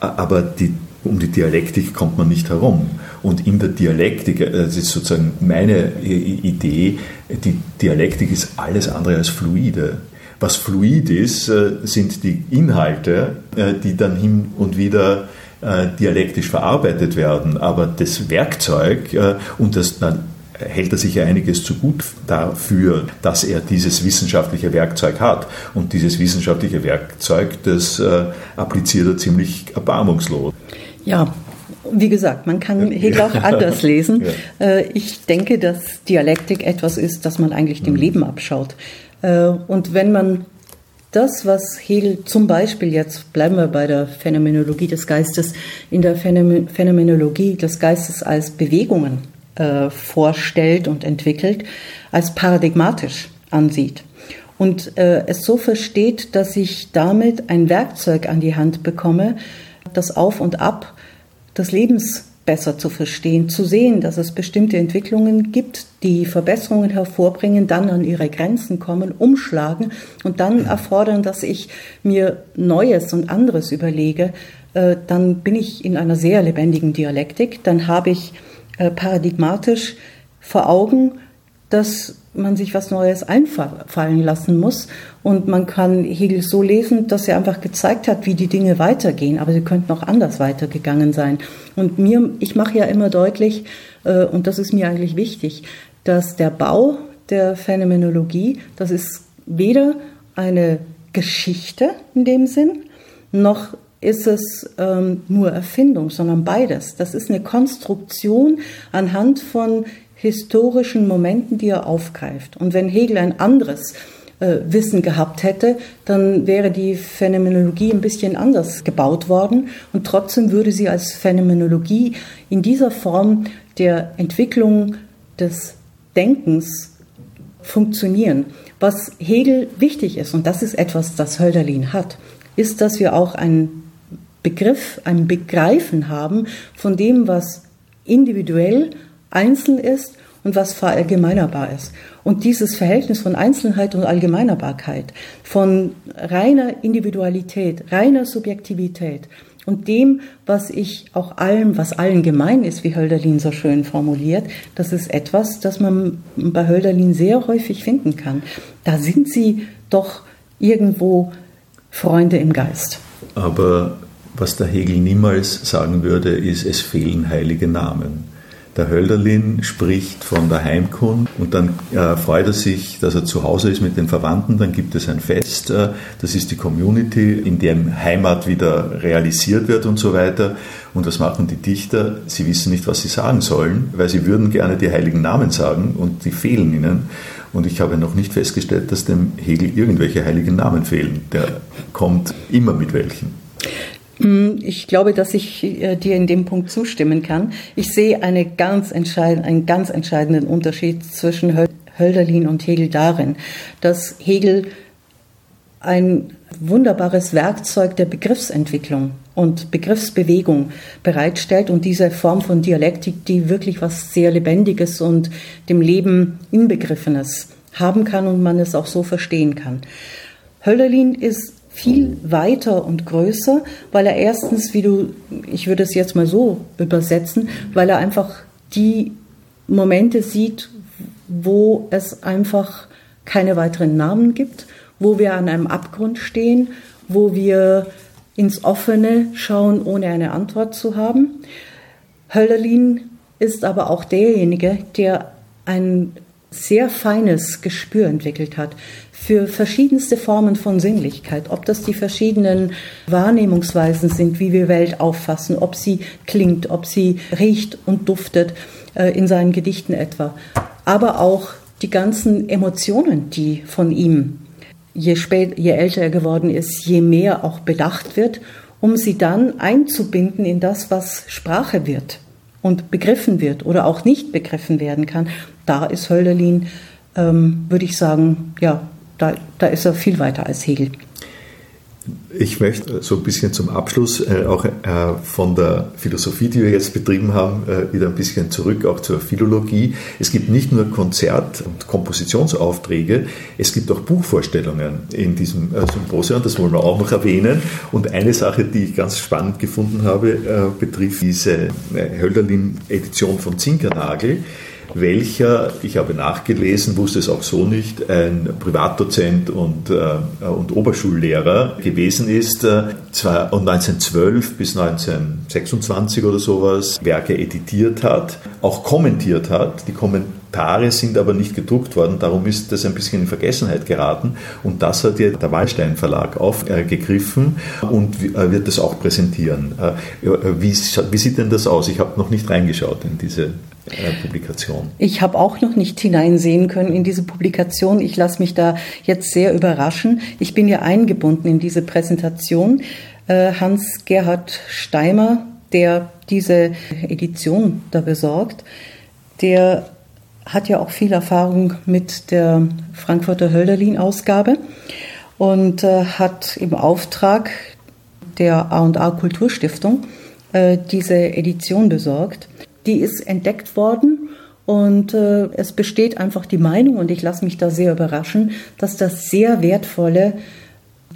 aber die, um die Dialektik kommt man nicht herum. Und in der Dialektik, das ist sozusagen meine Idee, die Dialektik ist alles andere als fluide. Was fluid ist, sind die Inhalte, die dann hin und wieder äh, dialektisch verarbeitet werden. Aber das Werkzeug, äh, und das, dann hält er sich ja einiges zu gut dafür, dass er dieses wissenschaftliche Werkzeug hat. Und dieses wissenschaftliche Werkzeug, das äh, appliziert er ziemlich erbarmungslos. Ja, wie gesagt, man kann Hegel auch <laughs> anders lesen. Ja. Ich denke, dass Dialektik etwas ist, das man eigentlich dem mhm. Leben abschaut. Und wenn man das, was Hegel zum Beispiel jetzt, bleiben wir bei der Phänomenologie des Geistes, in der Phänomenologie des Geistes als Bewegungen äh, vorstellt und entwickelt, als paradigmatisch ansieht. Und äh, es so versteht, dass ich damit ein Werkzeug an die Hand bekomme, das Auf und Ab des Lebens besser zu verstehen, zu sehen, dass es bestimmte Entwicklungen gibt, die Verbesserungen hervorbringen, dann an ihre Grenzen kommen, umschlagen und dann erfordern, dass ich mir Neues und anderes überlege, äh, dann bin ich in einer sehr lebendigen Dialektik, dann habe ich äh, paradigmatisch vor Augen, dass man sich was Neues einfallen lassen muss. Und man kann Hegel so lesen, dass er einfach gezeigt hat, wie die Dinge weitergehen, aber sie könnten auch anders weitergegangen sein. Und mir, ich mache ja immer deutlich, äh, und das ist mir eigentlich wichtig, dass der Bau der Phänomenologie, das ist weder eine Geschichte in dem Sinn, noch ist es ähm, nur Erfindung, sondern beides. Das ist eine Konstruktion anhand von historischen Momenten, die er aufgreift. Und wenn Hegel ein anderes äh, Wissen gehabt hätte, dann wäre die Phänomenologie ein bisschen anders gebaut worden und trotzdem würde sie als Phänomenologie in dieser Form der Entwicklung des Denkens funktionieren. Was Hegel wichtig ist, und das ist etwas, das Hölderlin hat, ist, dass wir auch einen Begriff, ein Begreifen haben von dem, was individuell einzeln ist und was verallgemeinerbar ist. Und dieses Verhältnis von Einzelheit und Allgemeinerbarkeit, von reiner Individualität, reiner Subjektivität und dem, was ich auch allem, was allen gemein ist, wie Hölderlin so schön formuliert, das ist etwas, das man bei Hölderlin sehr häufig finden kann. Da sind sie doch irgendwo Freunde im Geist. Aber was der Hegel niemals sagen würde, ist, es fehlen heilige Namen. Der Hölderlin spricht von der Heimkunde und dann äh, freut er sich, dass er zu Hause ist mit den Verwandten. Dann gibt es ein Fest, äh, das ist die Community, in der Heimat wieder realisiert wird und so weiter. Und was machen die Dichter? Sie wissen nicht, was sie sagen sollen, weil sie würden gerne die heiligen Namen sagen und die fehlen ihnen. Und ich habe noch nicht festgestellt, dass dem Hegel irgendwelche heiligen Namen fehlen. Der kommt immer mit welchen. Hm, ich glaube, dass ich äh, dir in dem Punkt zustimmen kann. Ich sehe eine ganz einen ganz entscheidenden Unterschied zwischen Hölderlin und Hegel darin, dass Hegel ein wunderbares Werkzeug der Begriffsentwicklung und Begriffsbewegung bereitstellt und diese Form von Dialektik, die wirklich was sehr Lebendiges und dem Leben inbegriffenes haben kann und man es auch so verstehen kann. Hölderlin ist viel weiter und größer, weil er erstens, wie du, ich würde es jetzt mal so übersetzen, weil er einfach die Momente sieht, wo es einfach keine weiteren Namen gibt, wo wir an einem Abgrund stehen, wo wir ins Offene schauen, ohne eine Antwort zu haben. Hölderlin ist aber auch derjenige, der ein sehr feines Gespür entwickelt hat für verschiedenste Formen von Sinnlichkeit, ob das die verschiedenen Wahrnehmungsweisen sind, wie wir Welt auffassen, ob sie klingt, ob sie riecht und duftet, äh, in seinen Gedichten etwa, aber auch die ganzen Emotionen, die von ihm, je, spät, je älter er geworden ist, je mehr auch bedacht wird, um sie dann einzubinden in das, was Sprache wird und begriffen wird oder auch nicht begriffen werden kann. Da ist Hölderlin, ähm, würde ich sagen, ja, da, da ist er viel weiter als Hegel. Ich möchte so ein bisschen zum Abschluss äh, auch äh, von der Philosophie, die wir jetzt betrieben haben, äh, wieder ein bisschen zurück auch zur Philologie. Es gibt nicht nur Konzert- und Kompositionsaufträge, es gibt auch Buchvorstellungen in diesem Symposium, das wollen wir auch noch erwähnen. Und eine Sache, die ich ganz spannend gefunden habe, betrifft diese Hölderlin-Edition von Zinkernagel welcher, ich habe nachgelesen, wusste es auch so nicht, ein Privatdozent und, äh, und Oberschullehrer gewesen ist, äh, zwar 1912 bis 1926 oder sowas Werke editiert hat, auch kommentiert hat. Die Kommentare sind aber nicht gedruckt worden, darum ist das ein bisschen in Vergessenheit geraten und das hat jetzt der Wallstein Verlag aufgegriffen und äh, wird das auch präsentieren. Äh, wie, wie sieht denn das aus? Ich habe noch nicht reingeschaut in diese äh, Publikation. Ich habe auch noch nicht hineinsehen können in diese Publikation. Ich lasse mich da jetzt sehr überraschen. Ich bin ja eingebunden in diese Präsentation. Äh, Hans-Gerhard Steimer, der diese Edition da besorgt, der hat ja auch viel Erfahrung mit der Frankfurter Hölderlin-Ausgabe und äh, hat im Auftrag der A&A Kulturstiftung diese Edition besorgt. Die ist entdeckt worden und äh, es besteht einfach die Meinung, und ich lasse mich da sehr überraschen, dass das sehr wertvolle,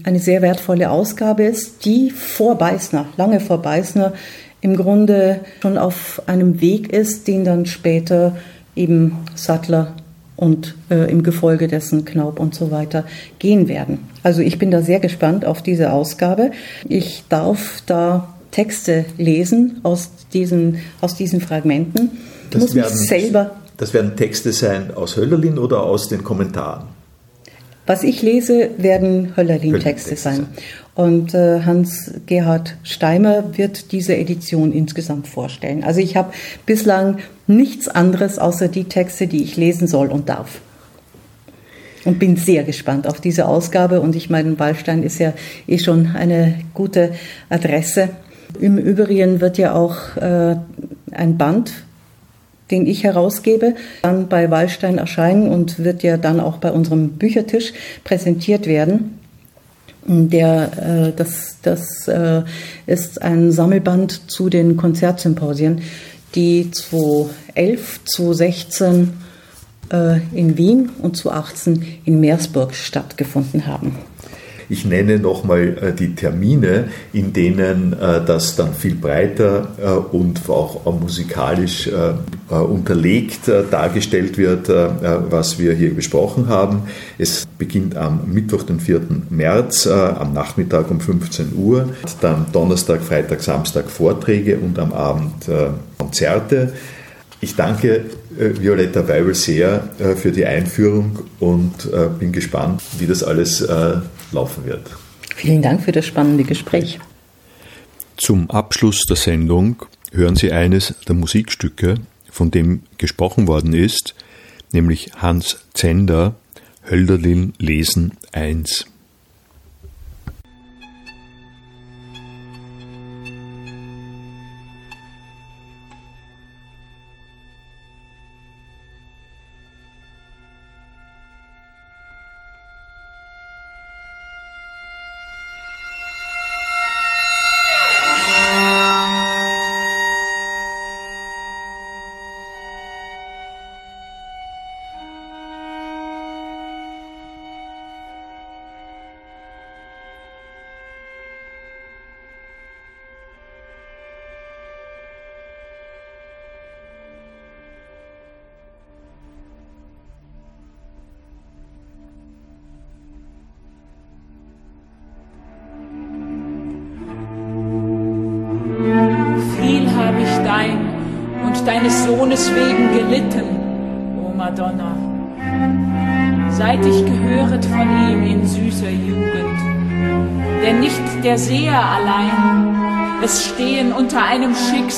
eine sehr wertvolle Ausgabe ist, die vor Beißner, lange vor Beißner, im Grunde schon auf einem Weg ist, den dann später eben Sattler und äh, im Gefolge dessen Knaub und so weiter gehen werden. Also ich bin da sehr gespannt auf diese Ausgabe. Ich darf da Texte lesen aus diesen, aus diesen Fragmenten. Das muss werden, selber. Das werden Texte sein aus Höllerlin oder aus den Kommentaren? Was ich lese, werden Höllerlin-Texte sein. Und äh, Hans-Gerhard Steimer wird diese Edition insgesamt vorstellen. Also ich habe bislang nichts anderes außer die Texte, die ich lesen soll und darf. Und bin sehr gespannt auf diese Ausgabe. Und ich meine, Wallstein ist ja eh schon eine gute Adresse im Übrigen wird ja auch äh, ein Band, den ich herausgebe, dann bei Wallstein erscheinen und wird ja dann auch bei unserem Büchertisch präsentiert werden. Der, äh, das das äh, ist ein Sammelband zu den Konzertsymposien, die 2011, 2016 äh, in Wien und 2018 in Meersburg stattgefunden haben. Ich nenne nochmal äh, die Termine, in denen äh, das dann viel breiter äh, und auch musikalisch unterlegt dargestellt wird, was wir hier besprochen haben. Es beginnt am Mittwoch, den 4. März, am Nachmittag um 15 Uhr, dann Donnerstag, Freitag, Samstag Vorträge und am Abend Konzerte. Ich danke Violetta Weibel sehr für die Einführung und bin gespannt, wie das alles laufen wird. Vielen Dank für das spannende Gespräch. Zum Abschluss der Sendung hören Sie eines der Musikstücke, von dem gesprochen worden ist, nämlich Hans Zender, Hölderlin Lesen 1.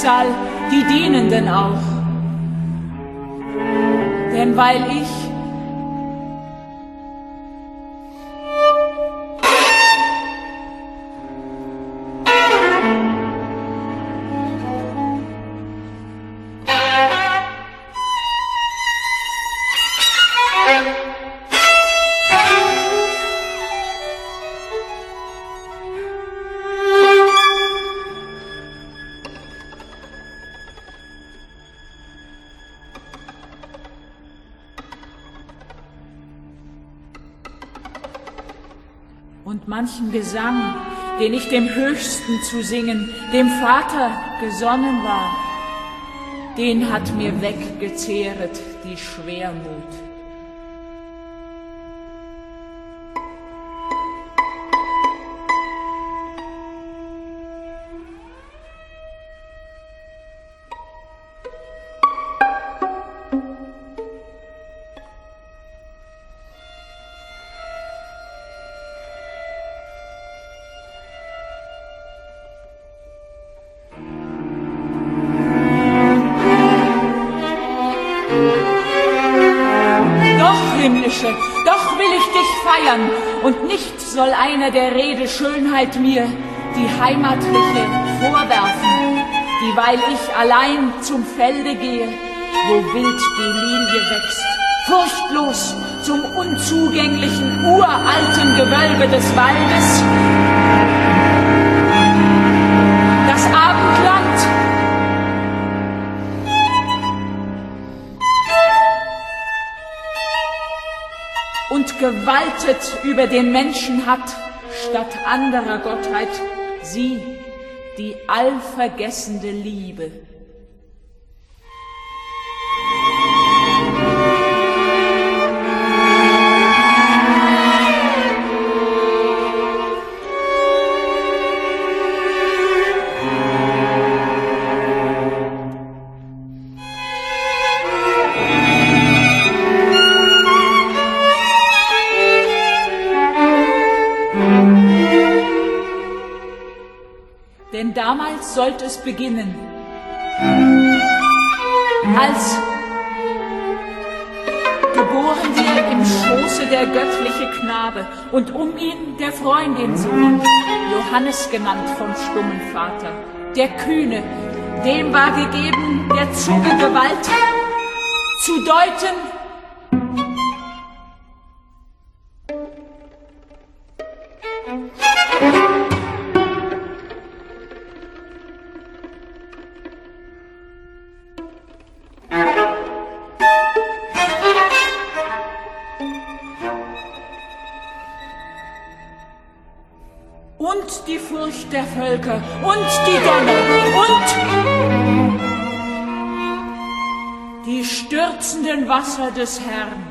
einem manchen Gesang, den ich dem Höchsten zu singen, dem Vater gesonnen war, den hat mir weggezehret die Schwermut. Schönheit mir die heimatliche vorwerfen, dieweil ich allein zum Felde gehe, wo wild die Lilie wächst, furchtlos zum unzugänglichen uralten Gewölbe des Waldes. Das Abendland und gewaltet über den Menschen hat, statt anderer Gottheit, sie, die allvergessende Liebe. Damals sollte es beginnen. Als geboren wir im Schoße der göttliche Knabe und um ihn der Freundin Sohn, Johannes genannt vom stummen Vater, der Kühne, dem war gegeben der Zunge Gewalt, zu deuten, der Völker und die Donner und die stürzenden Wasser des Herrn.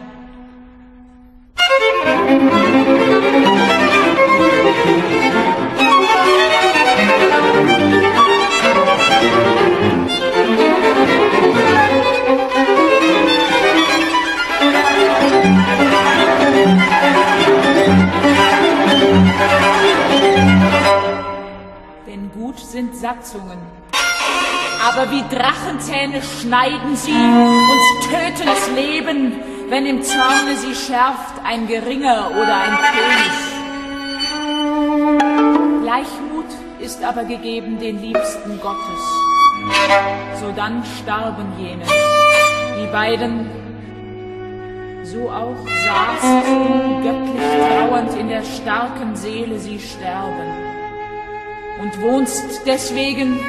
Sind Satzungen. Aber wie Drachenzähne schneiden sie und töten das Leben, wenn im Zorne sie schärft ein Geringer oder ein König. Gleichmut ist aber gegeben den Liebsten Gottes. So dann starben jene, die beiden, so auch saßt göttlich trauernd in der starken Seele sie sterben und wohnst deswegen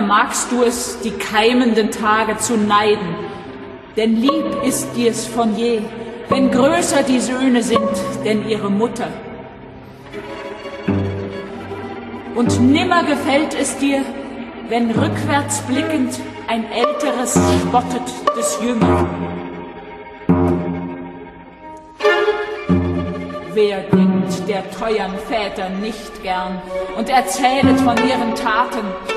vermagst du es, die keimenden Tage zu neiden, denn lieb ist dir's von je, wenn größer die Söhne sind, denn ihre Mutter. Und nimmer gefällt es dir, wenn rückwärts blickend ein älteres spottet des Jüngeren. Wer denkt der teuern Väter nicht gern und erzählet von ihren Taten?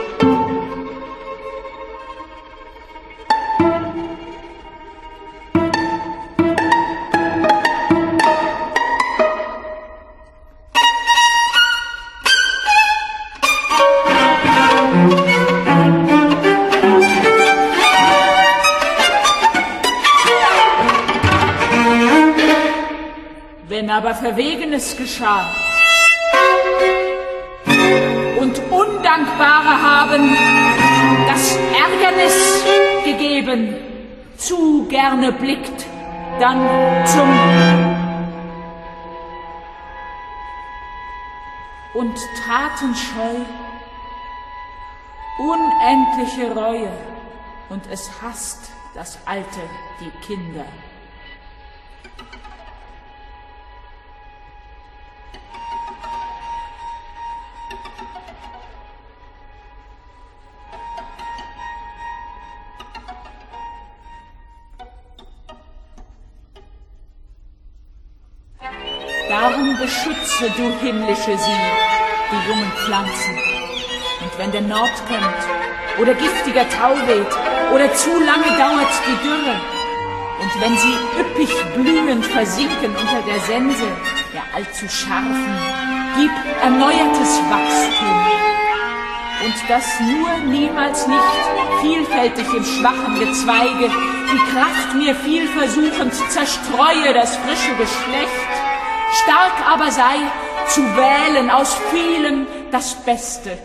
Aber Verwegenes geschah. Und Undankbare haben das Ärgernis gegeben, zu gerne blickt, dann zum und tatenscheu, unendliche Reue und es hasst das Alte die Kinder. Beschütze du himmlische sie, die jungen Pflanzen. Und wenn der Nord kommt, oder giftiger Tau weht, oder zu lange dauert die Dürre, und wenn sie üppig blühend versinken unter der Sense der allzu scharfen, gib erneuertes Wachstum. Und das nur niemals nicht vielfältig im schwachen Gezweige, die Kraft mir viel versuchend zerstreue das frische Geschlecht, stark aber sei, zu wählen aus vielem das Beste.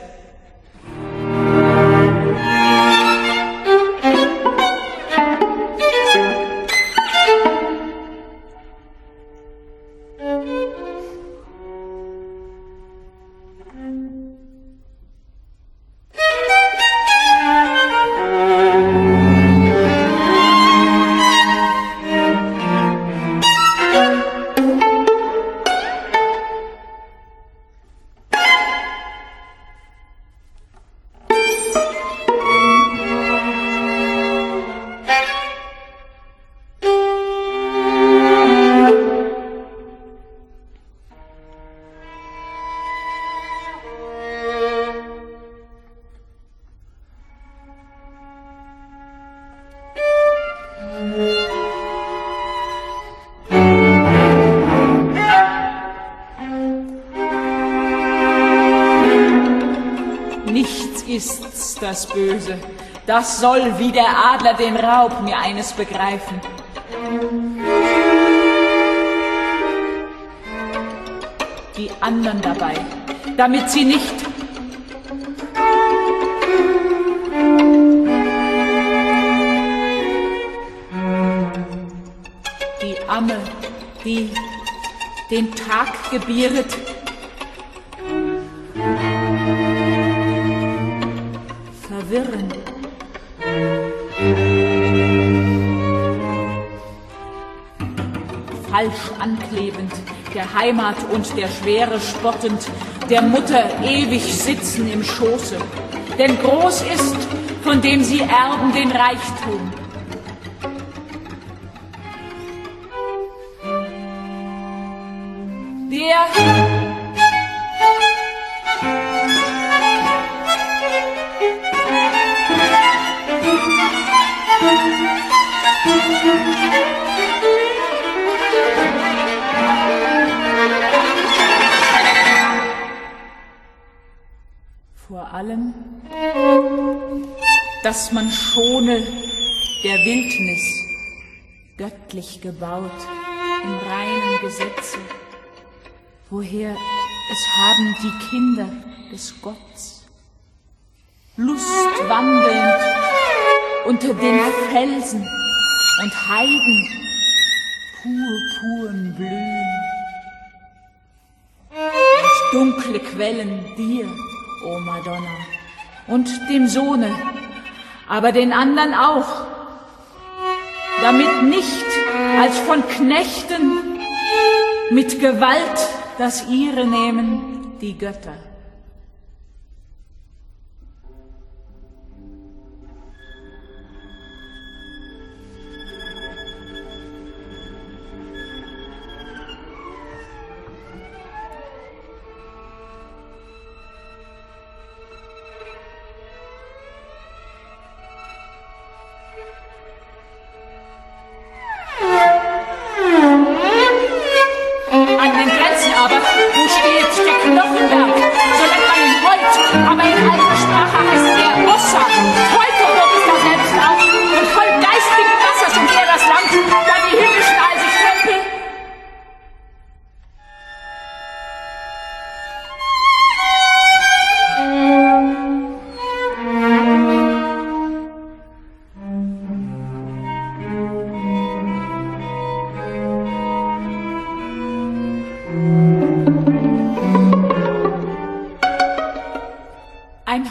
Böse. Das soll wie der Adler den Raub mir eines begreifen. Die anderen dabei, damit sie nicht die Amme, die den Tag gebieret, Heimat und der Schwere spottend, der Mutter ewig sitzen im Schoße. Denn groß ist, von dem sie erben den Reichtum. Vor allem, dass man schone der Wildnis, göttlich gebaut, im reinen Gesetze, woher es haben die Kinder des Gottes, Lust wandelnd unter den Felsen und Heiden purpurn blühen. Und dunkle Quellen dir, o Madonna, und dem Sohne, aber den anderen auch, damit nicht als von Knechten mit Gewalt das ihre nehmen die Götter.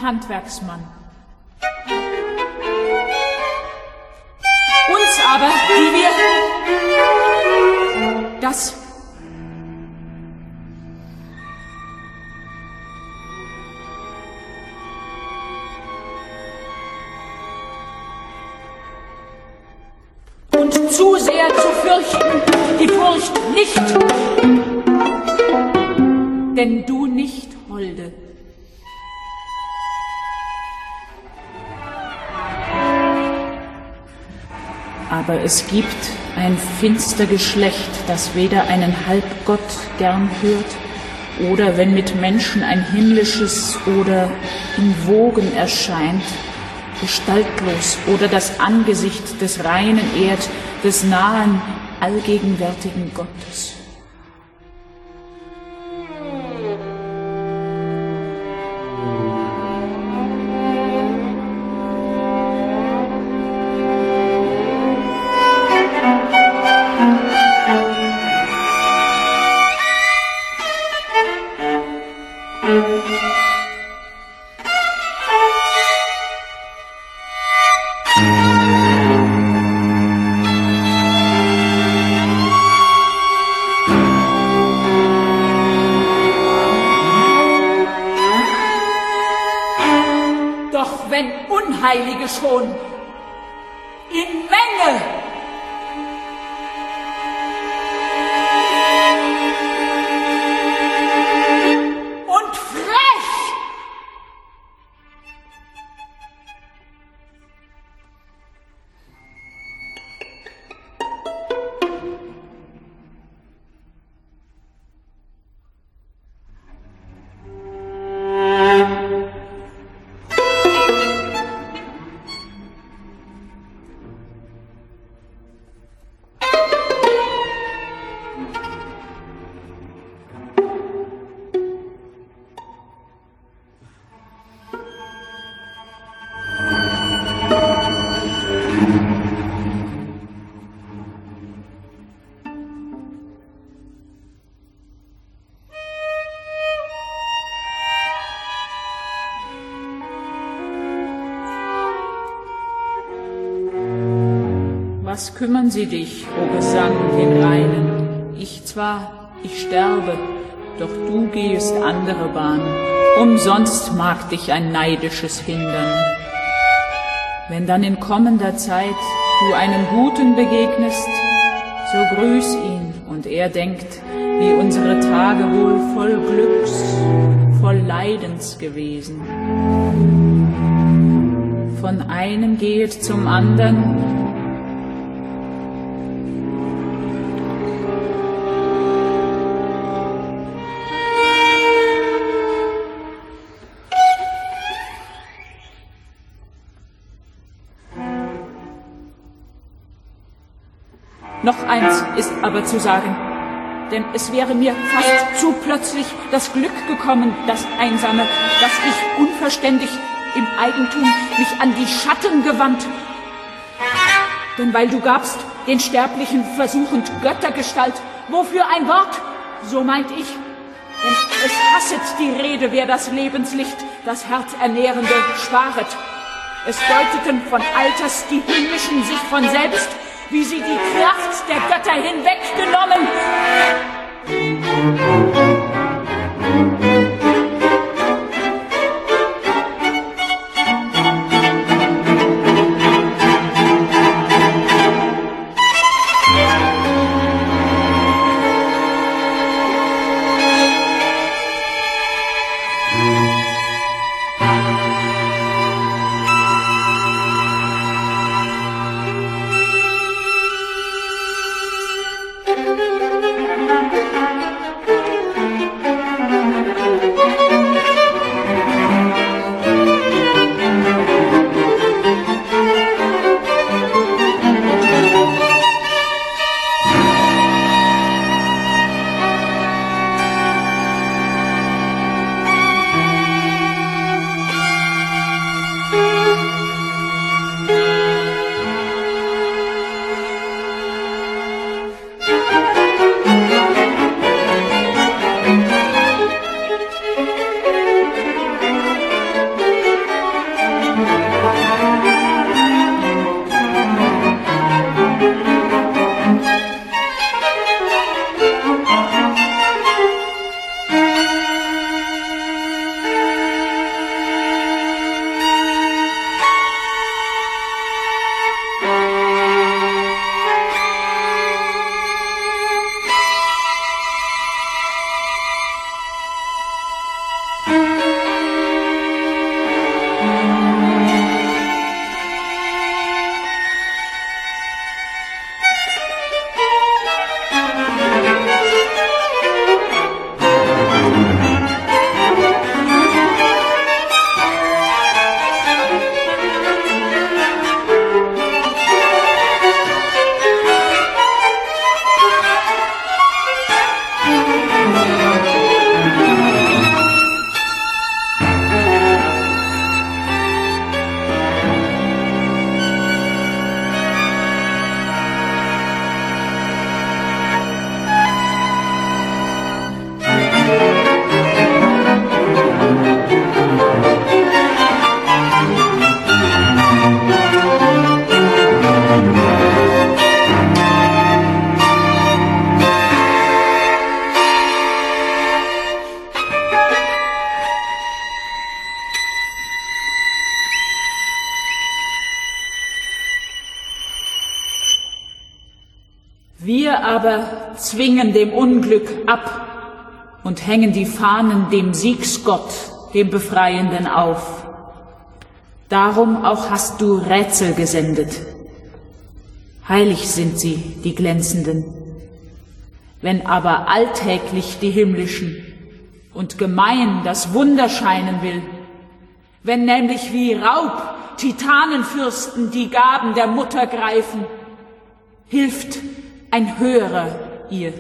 Handwerksmann. Uns aber, die wir das und zu sehr zu fürchten, die Furcht nicht, denn du Aber es gibt ein finster Geschlecht, das weder einen Halbgott gern hört, oder wenn mit Menschen ein himmlisches oder in Wogen erscheint, gestaltlos oder das Angesicht des reinen Erd, des nahen, allgegenwärtigen Gottes. Was kümmern sie dich, o Gesang den Reinen? Ich zwar, ich sterbe, doch du gehst andere Bahn. Umsonst mag dich ein neidisches hindern. Wenn dann in kommender Zeit du einem Guten begegnest, so grüß ihn und er denkt, wie unsere Tage wohl voll Glücks, voll Leidens gewesen. Von einem gehet zum andern, Noch eins ist aber zu sagen, denn es wäre mir fast zu plötzlich das Glück gekommen, das Einsame, dass ich unverständig im Eigentum mich an die Schatten gewandt. Denn weil du gabst den Sterblichen versuchend Göttergestalt, wofür ein Wort, so meint ich, denn es hasset die Rede, wer das Lebenslicht, das Herzernährende, sparet. Es deuteten von Alters die Himmlischen sich von selbst, wie sie die Kraft der Götter hinweggenommen. Aber zwingen dem Unglück ab und hängen die Fahnen dem Siegsgott, dem Befreienden auf. Darum auch hast du Rätsel gesendet. Heilig sind sie, die glänzenden. Wenn aber alltäglich die himmlischen und gemein das Wunder scheinen will, wenn nämlich wie Raub Titanenfürsten die Gaben der Mutter greifen, hilft ein höherer ihr